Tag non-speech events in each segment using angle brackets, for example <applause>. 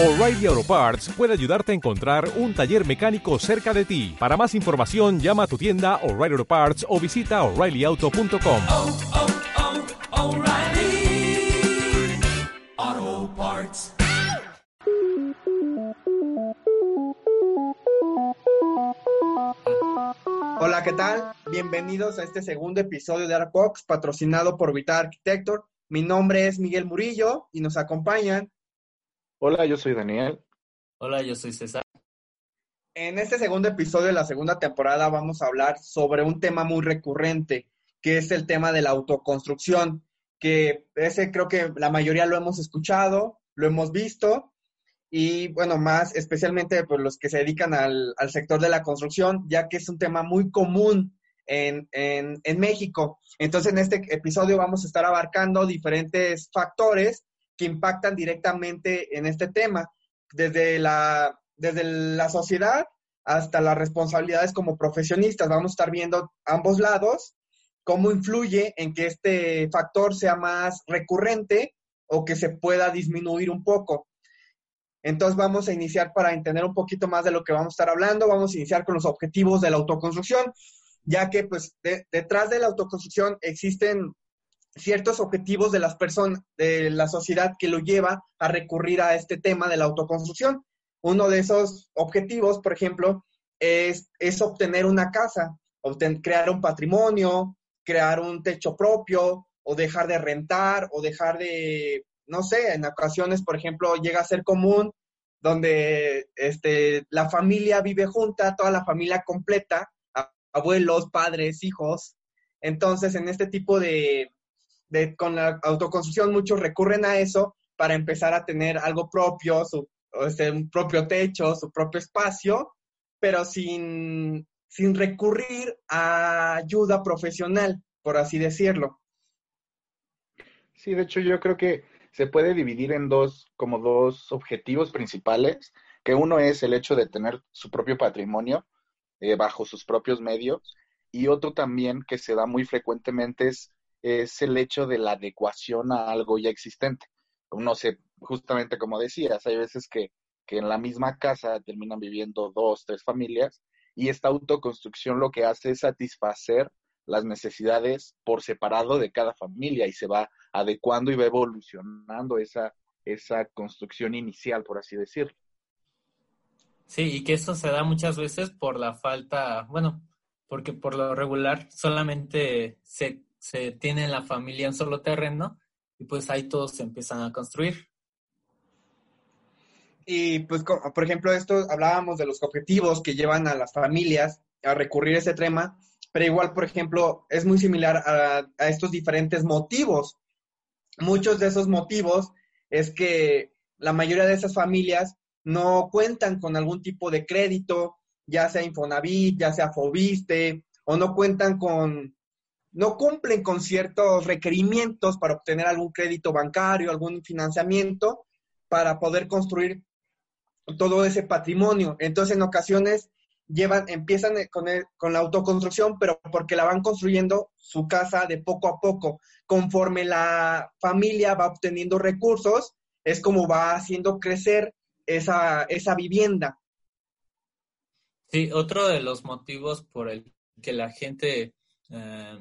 O'Reilly Auto Parts puede ayudarte a encontrar un taller mecánico cerca de ti. Para más información, llama a tu tienda O'Reilly Auto Parts o visita oreillyauto.com. oh, oh, O'Reilly Auto Parts. Hola, ¿qué tal? Bienvenidos a este segundo episodio de Artbox, patrocinado por Vital Architecture. Mi nombre es Miguel Murillo y nos acompañan Hola, yo soy Daniel. Hola, yo soy César. En este segundo episodio de la segunda temporada vamos a hablar sobre un tema muy recurrente, que es el tema de la autoconstrucción, que ese creo que la mayoría lo hemos escuchado, lo hemos visto, y bueno, más especialmente por los que se dedican al, al sector de la construcción, ya que es un tema muy común en, en, en México. Entonces, en este episodio vamos a estar abarcando diferentes factores que impactan directamente en este tema, desde la, desde la sociedad hasta las responsabilidades como profesionistas. Vamos a estar viendo ambos lados, cómo influye en que este factor sea más recurrente o que se pueda disminuir un poco. Entonces vamos a iniciar para entender un poquito más de lo que vamos a estar hablando, vamos a iniciar con los objetivos de la autoconstrucción, ya que pues de, detrás de la autoconstrucción existen ciertos objetivos de las personas, de la sociedad que lo lleva a recurrir a este tema de la autoconstrucción. Uno de esos objetivos, por ejemplo, es, obtener una casa, crear un patrimonio, crear un techo propio, o dejar de rentar, o dejar de, no sé, en ocasiones, por ejemplo, llega a ser común donde este, la familia vive junta, toda la familia completa, abuelos, padres, hijos. Entonces, en este tipo de, de, con la autoconstrucción muchos recurren a eso para empezar a tener algo propio, su, este, un propio techo, su propio espacio, pero sin, sin recurrir a ayuda profesional, por así decirlo. Sí, de hecho yo creo que se puede dividir en dos, como dos objetivos principales, que uno es el hecho de tener su propio patrimonio eh, bajo sus propios medios, y otro también que se da muy frecuentemente es es el hecho de la adecuación a algo ya existente. No sé, justamente como decías, hay veces que, que en la misma casa terminan viviendo dos, tres familias y esta autoconstrucción lo que hace es satisfacer las necesidades por separado de cada familia y se va adecuando y va evolucionando esa, esa construcción inicial, por así decirlo. Sí, y que eso se da muchas veces por la falta, bueno, porque por lo regular solamente se se tiene en la familia un solo terreno y pues ahí todos se empiezan a construir. Y pues, por ejemplo, esto hablábamos de los objetivos que llevan a las familias a recurrir a ese tema, pero igual, por ejemplo, es muy similar a, a estos diferentes motivos. Muchos de esos motivos es que la mayoría de esas familias no cuentan con algún tipo de crédito, ya sea Infonavit, ya sea Fobiste, o no cuentan con no cumplen con ciertos requerimientos para obtener algún crédito bancario, algún financiamiento para poder construir todo ese patrimonio. Entonces, en ocasiones llevan, empiezan con, el, con la autoconstrucción, pero porque la van construyendo su casa de poco a poco. Conforme la familia va obteniendo recursos, es como va haciendo crecer esa, esa vivienda. Sí, otro de los motivos por el que la gente eh,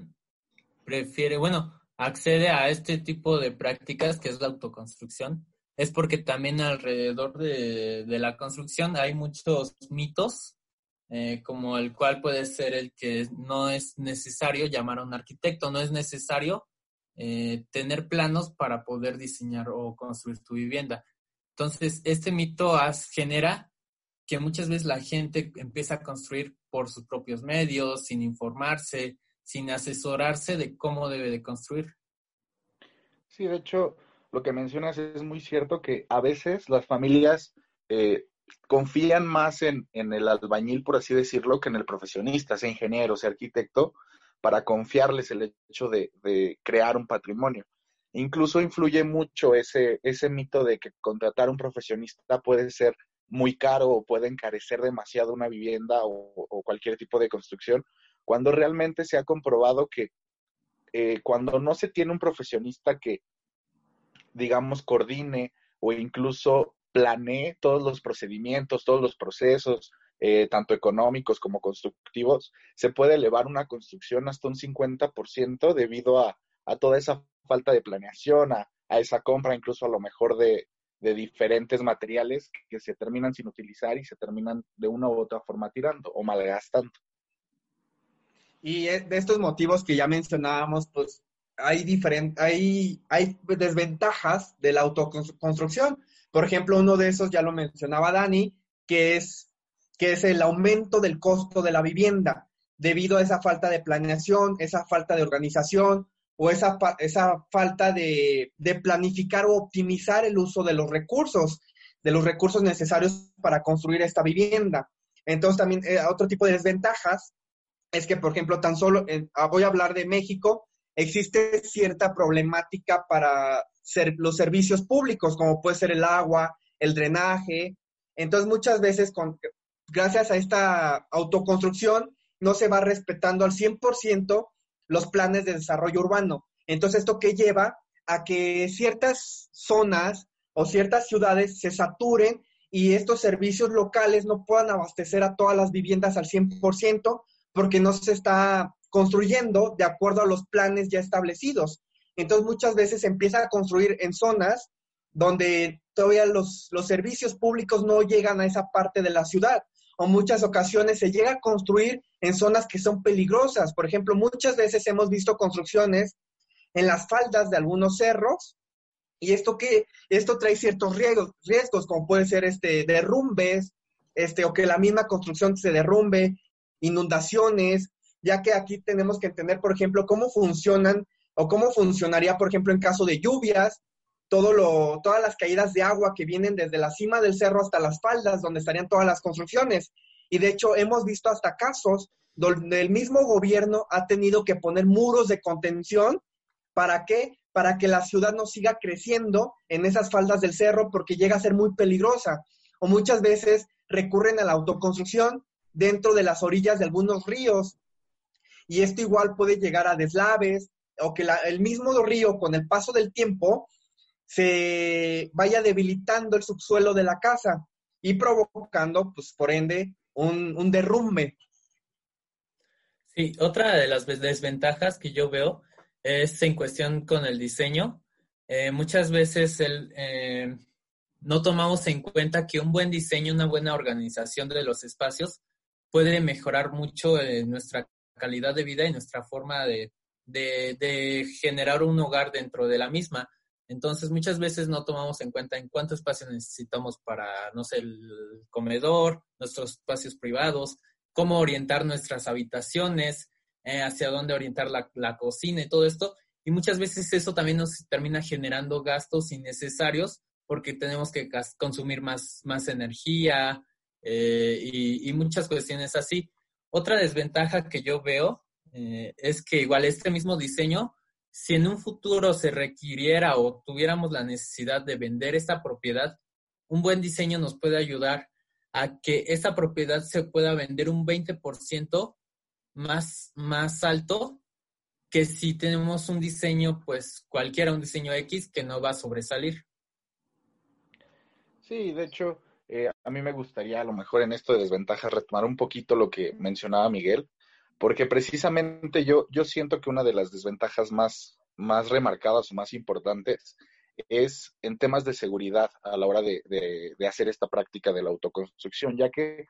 prefiere, bueno, accede a este tipo de prácticas que es la autoconstrucción, es porque también alrededor de, de la construcción hay muchos mitos, eh, como el cual puede ser el que no es necesario llamar a un arquitecto, no es necesario eh, tener planos para poder diseñar o construir tu vivienda. Entonces, este mito genera que muchas veces la gente empieza a construir por sus propios medios, sin informarse, sin asesorarse de cómo debe de construir. Sí, de hecho, lo que mencionas es muy cierto que a veces las familias eh, confían más en, el albañil, por así decirlo, que en el profesionista, sea ingeniero, sea arquitecto, para confiarles el hecho de, crear un patrimonio. Incluso influye mucho ese, ese mito de que contratar un profesionista puede ser muy caro o puede encarecer demasiado una vivienda o cualquier tipo de construcción, cuando realmente se ha comprobado que eh, cuando no se tiene un profesionista que, digamos, coordine o incluso planee todos los procedimientos, todos los procesos, eh, tanto económicos como constructivos, se puede elevar una construcción hasta un 50% debido a, toda esa falta de planeación, a, esa compra incluso a lo mejor de, diferentes materiales que se terminan sin utilizar y se terminan de una u otra forma tirando o malgastando. Y de estos motivos que ya mencionábamos, pues hay, diferentes, hay, hay desventajas de la autoconstrucción. Por ejemplo, uno de esos ya lo mencionaba Dani, que es que es el aumento del costo de la vivienda debido a esa falta de planeación, esa falta de organización o esa, esa falta de, planificar o optimizar el uso de los recursos, de los recursos necesarios para construir esta vivienda. Entonces también eh, otro tipo de desventajas es que, por ejemplo, tan solo, ah, voy a hablar de México, existe cierta problemática para ser, los servicios públicos, como puede ser el agua, el drenaje. Entonces, muchas veces con, gracias a esta autoconstrucción, no se va respetando al 100% los planes de desarrollo urbano. Entonces, ¿esto qué lleva? A que ciertas zonas o ciertas ciudades se saturen y estos servicios locales no puedan abastecer a todas las viviendas al 100% porque no se está construyendo de acuerdo a los planes ya establecidos. Entonces, muchas veces se empieza a construir en zonas donde todavía los, los servicios públicos no llegan a esa parte de la ciudad o muchas ocasiones se llega a construir en zonas que son peligrosas. Por ejemplo, muchas veces hemos visto construcciones en las faldas de algunos cerros y esto que esto trae ciertos riesgos, riesgos como puede ser este derrumbes, este o que la misma construcción se derrumbe, inundaciones, ya que aquí tenemos que entender, por ejemplo, cómo funcionan o cómo funcionaría, por ejemplo, en caso de lluvias, todo lo, todas las caídas de agua que vienen desde la cima del cerro hasta las faldas, donde estarían todas las construcciones. Y de hecho hemos visto hasta casos donde el mismo gobierno ha tenido que poner muros de contención. ¿Para qué? Para que la ciudad no siga creciendo en esas faldas del cerro porque llega a ser muy peligrosa. O muchas veces recurren a la autoconstrucción dentro de las orillas de algunos ríos. Y esto igual puede llegar a deslaves o que el mismo río con el paso del tiempo se vaya debilitando el subsuelo de la casa y provocando, pues por ende, un, derrumbe. Sí, otra de las desventajas que yo veo es en cuestión con el diseño. Eh, muchas veces eh, no tomamos en cuenta que un buen diseño, una buena organización de los espacios puede mejorar mucho eh, nuestra calidad de vida y nuestra forma de, de, generar un hogar dentro de la misma. Entonces, muchas veces no tomamos en cuenta en cuánto espacio necesitamos para, no sé, el comedor, nuestros espacios privados, cómo orientar nuestras habitaciones, eh, hacia dónde orientar la, cocina y todo esto. Y muchas veces eso también nos termina generando gastos innecesarios porque tenemos que consumir más, más energía eh, y, muchas cuestiones así. Otra desventaja que yo veo eh, es que igual este mismo diseño si en un futuro se requiriera o tuviéramos la necesidad de vender esta propiedad, un buen diseño nos puede ayudar a que esa propiedad se pueda vender un 20% más, más alto que si tenemos un diseño, pues cualquiera, un diseño X que no va a sobresalir. Sí, de hecho, eh, a mí me gustaría a lo mejor en esto de desventajas retomar un poquito lo que mencionaba Miguel, porque precisamente yo, yo siento que una de las desventajas más, más remarcadas o más importantes es en temas de seguridad a la hora de, hacer esta práctica de la autoconstrucción, ya que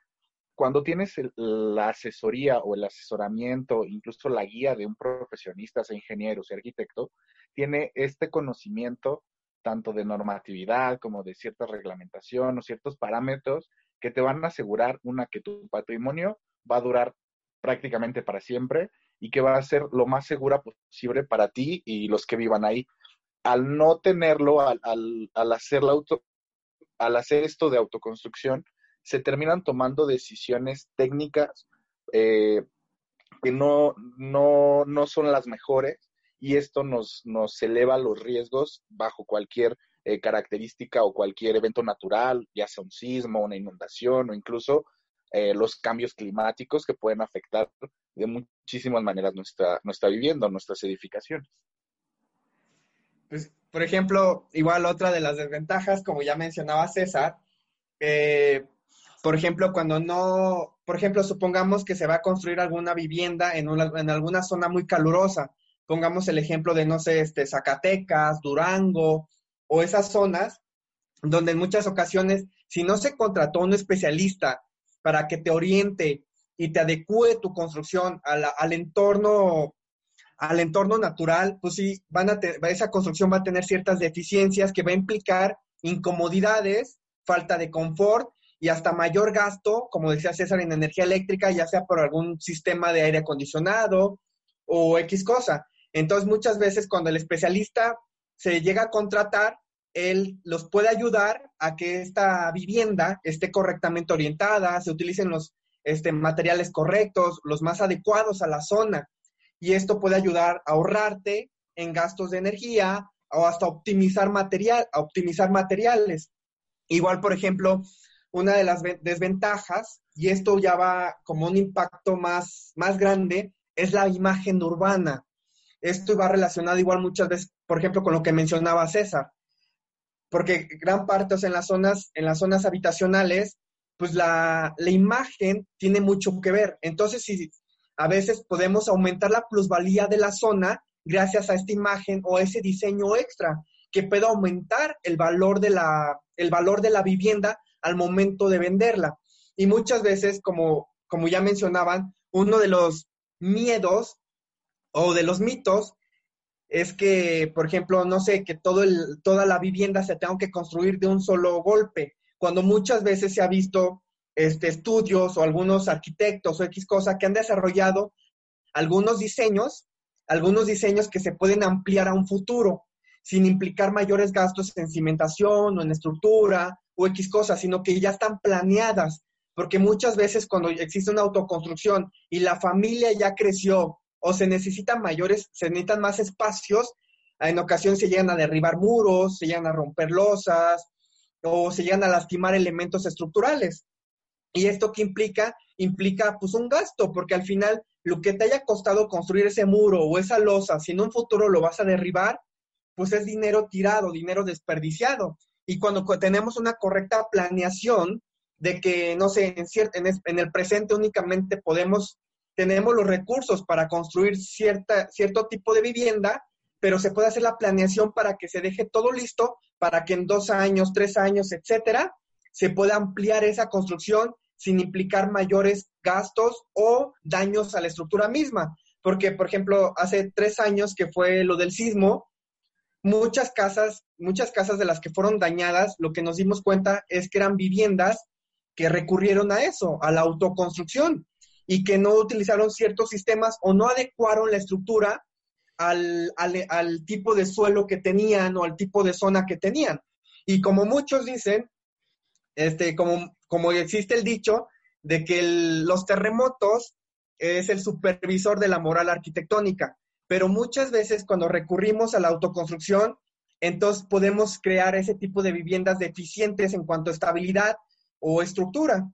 cuando tienes la asesoría o el asesoramiento, incluso la guía de un profesionista, sea ingeniero, sea arquitecto, tiene este conocimiento tanto de normatividad como de cierta reglamentación o ciertos parámetros que te van a asegurar, una, que tu patrimonio va a durar prácticamente para siempre y que va a ser lo más segura posible para ti y los que vivan ahí. Al no tenerlo, al, al, hacer, la auto, al hacer esto de autoconstrucción, se terminan tomando decisiones técnicas eh, que no, no, no, son las mejores y esto nos, nos eleva los riesgos bajo cualquier eh, característica o cualquier evento natural, ya sea un sismo, una inundación o incluso eh, los cambios climáticos que pueden afectar de muchísimas maneras nuestra, nuestra vivienda, nuestras edificaciones. Pues, por ejemplo, igual otra de las desventajas, como ya mencionaba César, eh, por ejemplo, cuando no, por ejemplo, supongamos que se va a construir alguna vivienda en, una, en alguna zona muy calurosa. Pongamos el ejemplo de, no sé, este, Zacatecas, Durango, o esas zonas donde en muchas ocasiones, si no se contrató un especialista para que te oriente y te adecue tu construcción al entorno al entorno natural, pues sí, van a esa construcción va a tener ciertas deficiencias que va a implicar incomodidades, falta de confort y hasta mayor gasto, como decía César, en energía eléctrica, ya sea por algún sistema de aire acondicionado o X cosa. Entonces, muchas veces cuando el especialista se llega a contratar, él los puede ayudar a que esta vivienda esté correctamente orientada, se utilicen los este, materiales correctos, los más adecuados a la zona. Y esto puede ayudar a ahorrarte en gastos de energía o hasta optimizar material, a optimizar materiales. Igual, por ejemplo, una de las desventajas, y esto ya va como un impacto más, más grande, es la imagen urbana. Esto va relacionado igual muchas veces, por ejemplo, con lo que mencionaba César, porque gran parte, o sea, en las zonas, en las zonas habitacionales, pues la, la imagen tiene mucho que ver. Entonces, si a veces podemos aumentar la plusvalía de la zona gracias a esta imagen o ese diseño extra que puede aumentar el valor de la, el valor de la vivienda al momento de venderla. Y muchas veces, como, como ya mencionaban, uno de los miedos o de los mitos es que, por ejemplo, no sé, que todo el, toda la vivienda se tenga que construir de un solo golpe, cuando muchas veces se ha visto este, estudios o algunos arquitectos o X cosa que han desarrollado algunos diseños, algunos diseños que se pueden ampliar a un futuro sin implicar mayores gastos en cimentación o en estructura o X cosas, sino que ya están planeadas, porque muchas veces cuando existe una autoconstrucción y la familia ya creció o se necesitan mayores, se necesitan más espacios, en ocasiones se llegan a derribar muros, se llegan a romper losas o se llegan a lastimar elementos estructurales. ¿Y esto qué implica? Implica pues un gasto, porque al final lo que te haya costado construir ese muro o esa losa, si en un futuro lo vas a derribar, pues es dinero tirado, dinero desperdiciado. Y cuando tenemos una correcta planeación de que, no sé, en, en el presente únicamente podemos tenemos los recursos para construir cierta, cierto tipo de vivienda, pero se puede hacer la planeación para que se deje todo listo, para que en dos años, tres años, etcétera, se pueda ampliar esa construcción sin implicar mayores gastos o daños a la estructura misma. Porque, por ejemplo, hace tres años que fue lo del sismo, muchas casas, muchas casas de las que fueron dañadas, lo que nos dimos cuenta es que eran viviendas que recurrieron a eso, a la autoconstrucción y que no utilizaron ciertos sistemas o no adecuaron la estructura al, tipo de suelo que tenían o al tipo de zona que tenían. Y como muchos dicen, este, como, como existe el dicho de que los terremotos es el supervisor de la moral arquitectónica, pero muchas veces cuando recurrimos a la autoconstrucción, entonces podemos crear ese tipo de viviendas deficientes en cuanto a estabilidad o estructura.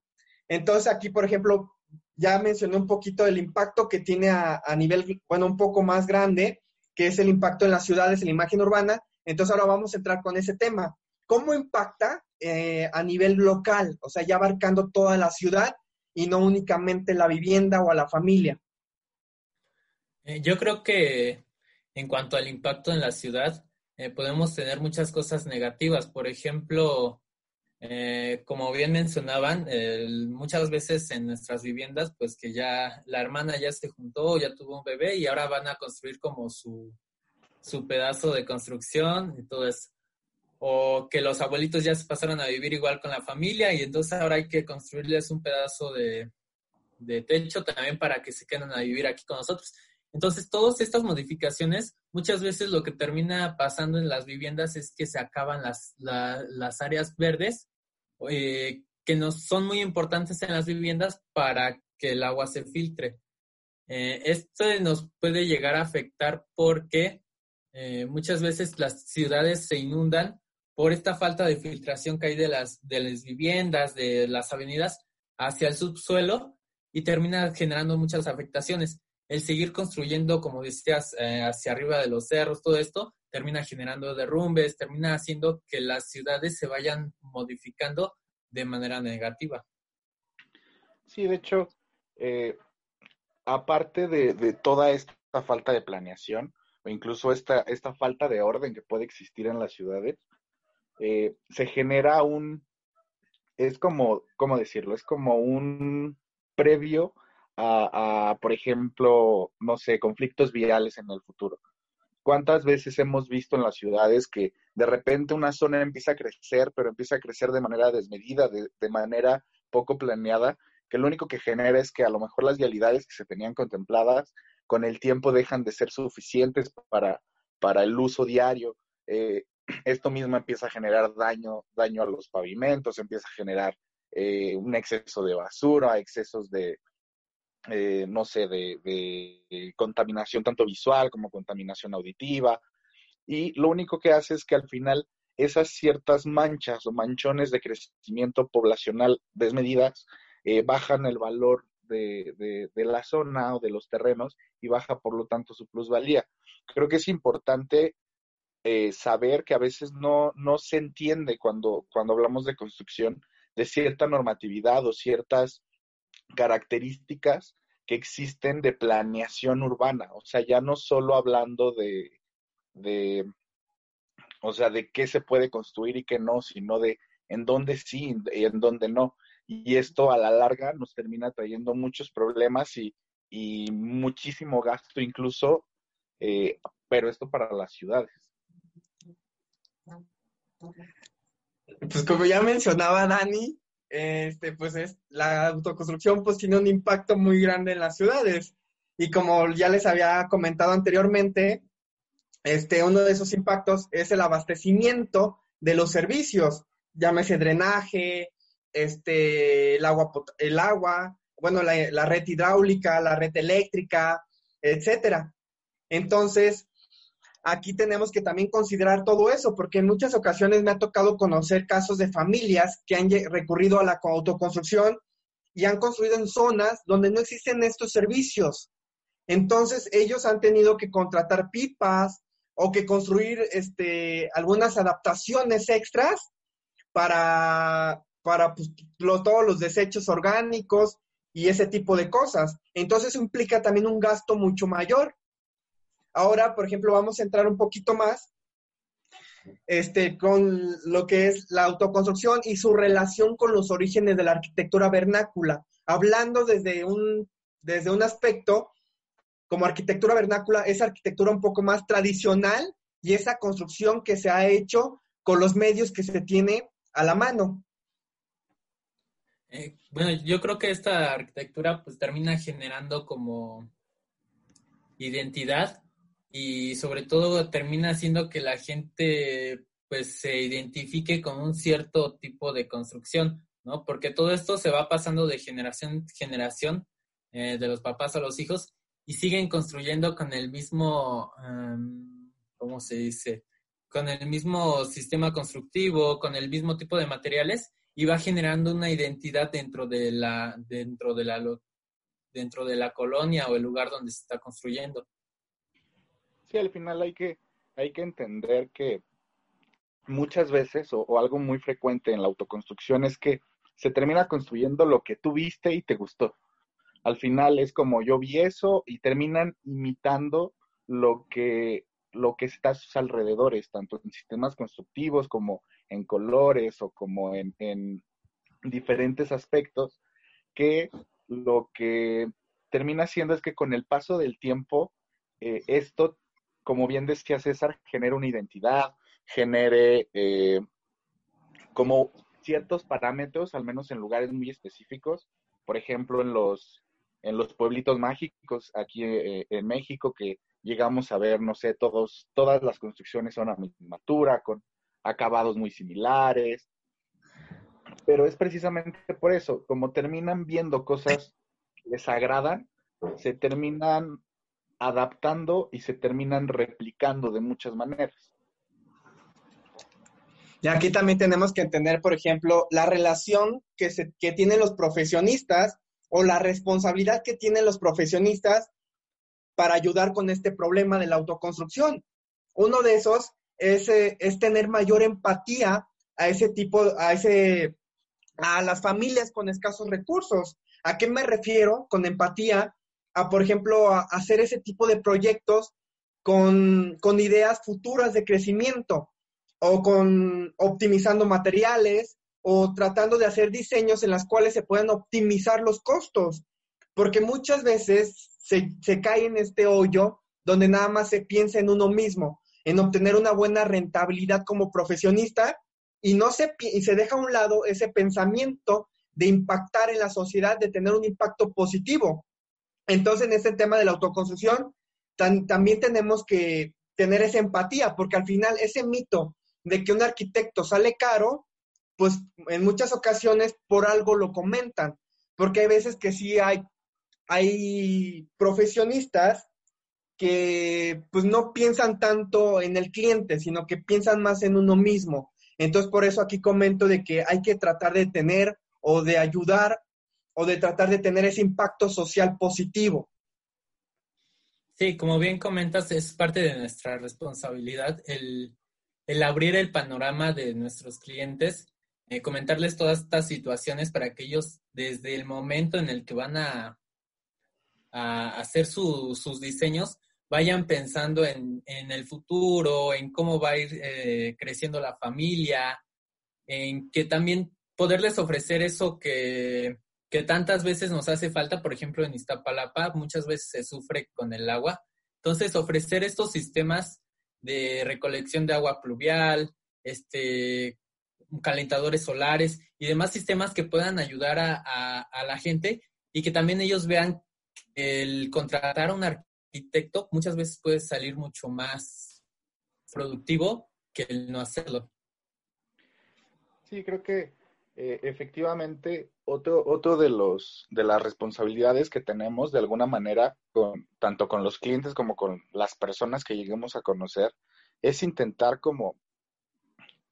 Entonces aquí, por ejemplo, ya mencioné un poquito el impacto que tiene a, nivel, bueno, un poco más grande, que es el impacto en las ciudades, en la imagen urbana. Entonces ahora vamos a entrar con ese tema. ¿Cómo impacta eh, a nivel local? O sea, ya abarcando toda la ciudad y no únicamente la vivienda o a la familia. Eh, yo creo que en cuanto al impacto en la ciudad, eh, podemos tener muchas cosas negativas. Por ejemplo, eh, como bien mencionaban, muchas veces en nuestras viviendas, pues que ya la hermana ya se juntó, ya tuvo un bebé y ahora van a construir como su, su pedazo de construcción y todo eso. O que los abuelitos ya se pasaron a vivir igual con la familia y entonces ahora hay que construirles un pedazo de, de techo también para que se queden a vivir aquí con nosotros. Entonces, todas estas modificaciones, muchas veces lo que termina pasando en las viviendas es que se acaban las, las áreas verdes eh, que nos son muy importantes en las viviendas para que el agua se filtre. Eh, esto nos puede llegar a afectar porque eh, muchas veces las ciudades se inundan por esta falta de filtración que hay de las, de las viviendas, de las avenidas hacia el subsuelo y termina generando muchas afectaciones. El seguir construyendo, como decías, hacia arriba de los cerros, todo esto, termina generando derrumbes, termina haciendo que las ciudades se vayan modificando de manera negativa. Sí, de hecho, eh, aparte de, de, toda esta falta de planeación, o incluso esta, esta falta de orden que puede existir en las ciudades, eh, se genera un, es como, ¿cómo decirlo? Es como un previo a, a, por ejemplo, no sé, conflictos viales en el futuro. ¿Cuántas veces hemos visto en las ciudades que de repente una zona empieza a crecer, pero empieza a crecer de manera desmedida, de, manera poco planeada, que lo único que genera es que a lo mejor las vialidades que se tenían contempladas con el tiempo dejan de ser suficientes para, para el uso diario. Eh, <clears throat> esto mismo empieza a generar daño, daño a los pavimentos, empieza a generar eh, un exceso de basura, excesos de, eh, no sé, de, de, contaminación tanto visual como contaminación auditiva. Y lo único que hace es que al final esas ciertas manchas o manchones de crecimiento poblacional desmedidas eh, bajan el valor de, de, la zona o de los terrenos y baja por lo tanto su plusvalía. Creo que es importante eh, saber que a veces no, no se entiende cuando, cuando hablamos de construcción de cierta normatividad o ciertas características que existen de planeación urbana. O sea, ya no solo hablando de, de, o sea, de qué se puede construir y qué no, sino de en dónde sí y en dónde no. Y esto a la larga nos termina trayendo muchos problemas y, muchísimo gasto incluso, eh, pero esto para las ciudades. Pues como ya mencionaba Dani, este, pues es, la autoconstrucción pues tiene un impacto muy grande en las ciudades. Y como ya les había comentado anteriormente, este, uno de esos impactos es el abastecimiento de los servicios, llámese drenaje, este, el agua, el agua bueno, la, la red hidráulica, la red eléctrica, etcétera. Entonces, aquí tenemos que también considerar todo eso, porque en muchas ocasiones me ha tocado conocer casos de familias que han recurrido a la autoconstrucción y han construido en zonas donde no existen estos servicios. Entonces, ellos han tenido que contratar pipas o que construir este, algunas adaptaciones extras para, para pues, lo, todos los desechos orgánicos y ese tipo de cosas. Entonces, implica también un gasto mucho mayor. Ahora, por ejemplo, vamos a entrar un poquito más este, con lo que es la autoconstrucción y su relación con los orígenes de la arquitectura vernácula. Hablando desde un, desde un aspecto como arquitectura vernácula, es arquitectura un poco más tradicional y esa construcción que se ha hecho con los medios que se tiene a la mano. Eh, bueno, yo creo que esta arquitectura pues termina generando como identidad y sobre todo termina haciendo que la gente pues se identifique con un cierto tipo de construcción, ¿no? Porque todo esto se va pasando de generación en generación, eh, de los papás a los hijos, y siguen construyendo con el mismo, um, ¿cómo se dice? Con el mismo sistema constructivo, con el mismo tipo de materiales, y va generando una identidad dentro de la, dentro de la, dentro de la colonia o el lugar donde se está construyendo. Sí, al final hay que, hay que entender que muchas veces, o, algo muy frecuente en la autoconstrucción, es que se termina construyendo lo que tú viste y te gustó. Al final es como yo vi eso y terminan imitando lo que, lo que está a sus alrededores, tanto en sistemas constructivos como en colores o como en, en diferentes aspectos, que lo que termina haciendo es que con el paso del tiempo, eh, esto como bien decía César, genera una identidad, genere eh, como ciertos parámetros, al menos en lugares muy específicos, por ejemplo, en los, en los pueblitos mágicos aquí eh, en México, que llegamos a ver, no sé, todos, todas las construcciones son a misma altura, con acabados muy similares, pero es precisamente por eso, como terminan viendo cosas que les agradan, se terminan adaptando y se terminan replicando de muchas maneras. Y aquí también tenemos que entender, por ejemplo, la relación que, se, que tienen los profesionistas o la responsabilidad que tienen los profesionistas para ayudar con este problema de la autoconstrucción. Uno de esos es, eh, es tener mayor empatía a ese tipo, a ese, a las familias con escasos recursos. ¿A qué me refiero con empatía? A, por ejemplo, a hacer ese tipo de proyectos con, con ideas futuras de crecimiento o con optimizando materiales o tratando de hacer diseños en las cuales se puedan optimizar los costos, porque muchas veces se, se cae en este hoyo donde nada más se piensa en uno mismo, en obtener una buena rentabilidad como profesionista y no se, y se deja a un lado ese pensamiento de impactar en la sociedad, de tener un impacto positivo. Entonces, en este tema de la autoconstrucción, también tenemos que tener esa empatía, porque al final ese mito de que un arquitecto sale caro, pues en muchas ocasiones por algo lo comentan, porque hay veces que sí hay, hay profesionistas que pues no piensan tanto en el cliente, sino que piensan más en uno mismo. Entonces, por eso aquí comento de que hay que tratar de tener o de ayudar o de tratar de tener ese impacto social positivo. Sí, como bien comentas, es parte de nuestra responsabilidad el, abrir el panorama de nuestros clientes, eh, comentarles todas estas situaciones para que ellos, desde el momento en el que van a, a hacer sus diseños, vayan pensando en, el futuro, en cómo va a ir eh, creciendo la familia, en que también poderles ofrecer eso que, que tantas veces nos hace falta, por ejemplo, en Iztapalapa, muchas veces se sufre con el agua. Entonces, ofrecer estos sistemas de recolección de agua pluvial, este, calentadores solares y demás sistemas que puedan ayudar a, la gente y que también ellos vean el contratar a un arquitecto muchas veces puede salir mucho más productivo que el no hacerlo. Sí, creo que eh, efectivamente, otro, otro de los de las responsabilidades que tenemos de alguna manera, con, tanto con los clientes como con las personas que lleguemos a conocer, es intentar como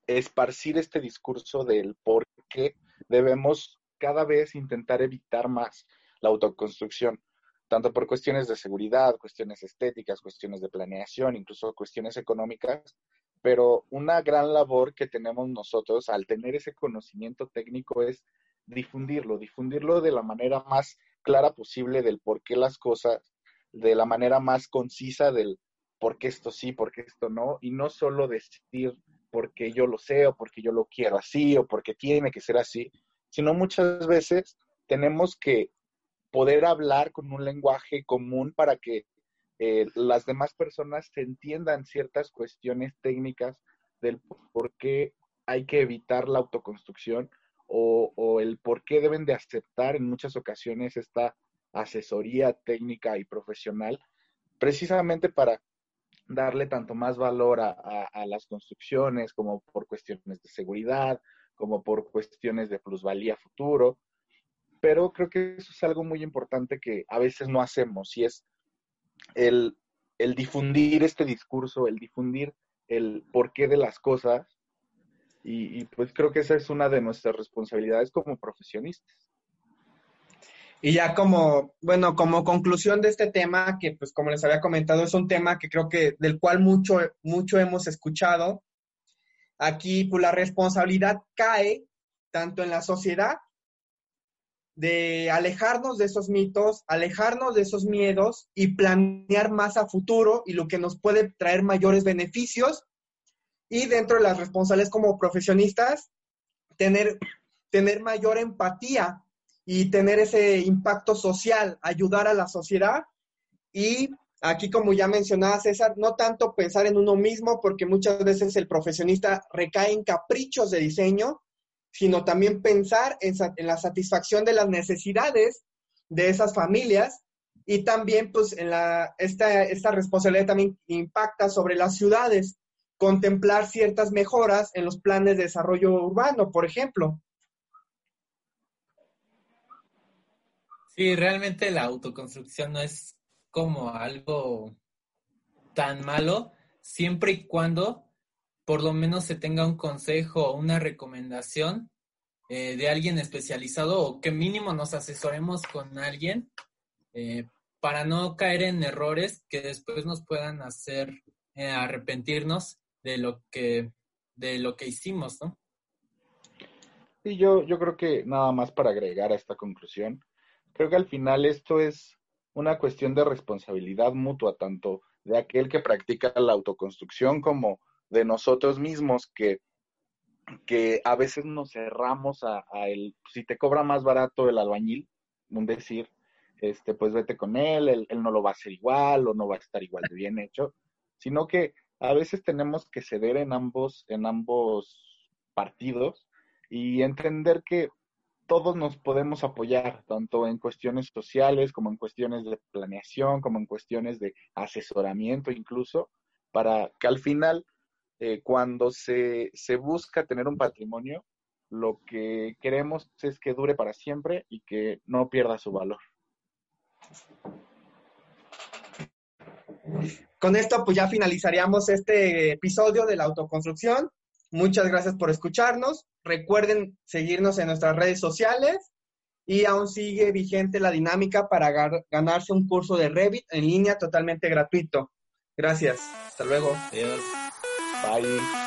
esparcir este discurso del por qué debemos cada vez intentar evitar más la autoconstrucción, tanto por cuestiones de seguridad, cuestiones estéticas, cuestiones de planeación, incluso cuestiones económicas, pero una gran labor que tenemos nosotros al tener ese conocimiento técnico es difundirlo, difundirlo de la manera más clara posible del por qué las cosas, de la manera más concisa del por qué esto sí, por qué esto no, y no solo decir porque yo lo sé o porque yo lo quiero así o porque tiene que ser así, sino muchas veces tenemos que poder hablar con un lenguaje común para que eh, las demás personas entiendan ciertas cuestiones técnicas del por qué hay que evitar la autoconstrucción o, el por qué deben de aceptar en muchas ocasiones esta asesoría técnica y profesional, precisamente para darle tanto más valor a, las construcciones como por cuestiones de seguridad, como por cuestiones de plusvalía futuro. Pero creo que eso es algo muy importante que a veces no hacemos y es el, difundir este discurso, el difundir el porqué de las cosas. Y, pues creo que esa es una de nuestras responsabilidades como profesionistas. Y ya como, bueno, como conclusión de este tema, que pues como les había comentado, es un tema que creo que del cual mucho, mucho hemos escuchado. Aquí pues la responsabilidad cae tanto en la sociedad de alejarnos de esos mitos, alejarnos de esos miedos y planear más a futuro y lo que nos puede traer mayores beneficios. Y dentro de las responsables como profesionistas, tener, tener mayor empatía y tener ese impacto social, ayudar a la sociedad. Y aquí, como ya mencionaba César, no tanto pensar en uno mismo, porque muchas veces el profesionista recae en caprichos de diseño, sino también pensar en, la satisfacción de las necesidades de esas familias y también pues en la, esta, esta responsabilidad también impacta sobre las ciudades, contemplar ciertas mejoras en los planes de desarrollo urbano, por ejemplo. Sí, realmente la autoconstrucción no es como algo tan malo, siempre y cuando por lo menos se tenga un consejo o una recomendación eh, de alguien especializado o que mínimo nos asesoremos con alguien eh, para no caer en errores que después nos puedan hacer eh, arrepentirnos de lo que de lo que hicimos, ¿no? Y yo, yo creo que nada más para agregar a esta conclusión, creo que al final esto es una cuestión de responsabilidad mutua, tanto de aquel que practica la autoconstrucción como de nosotros mismos que, que a veces nos cerramos a, a, el, si te cobra más barato el albañil, un decir, este, pues vete con él, él, él no lo va a hacer igual o no va a estar igual de bien hecho, sino que a veces tenemos que ceder en ambos, en ambos partidos y entender que todos nos podemos apoyar, tanto en cuestiones sociales como en cuestiones de planeación, como en cuestiones de asesoramiento incluso, para que al final, eh, cuando se, se busca tener un patrimonio, lo que queremos es que dure para siempre y que no pierda su valor. Con esto, pues ya finalizaríamos este episodio de la autoconstrucción. Muchas gracias por escucharnos. Recuerden seguirnos en nuestras redes sociales y aún sigue vigente la dinámica para ganarse un curso de Revit en línea totalmente gratuito. Gracias. Hasta luego. Adiós. Bye.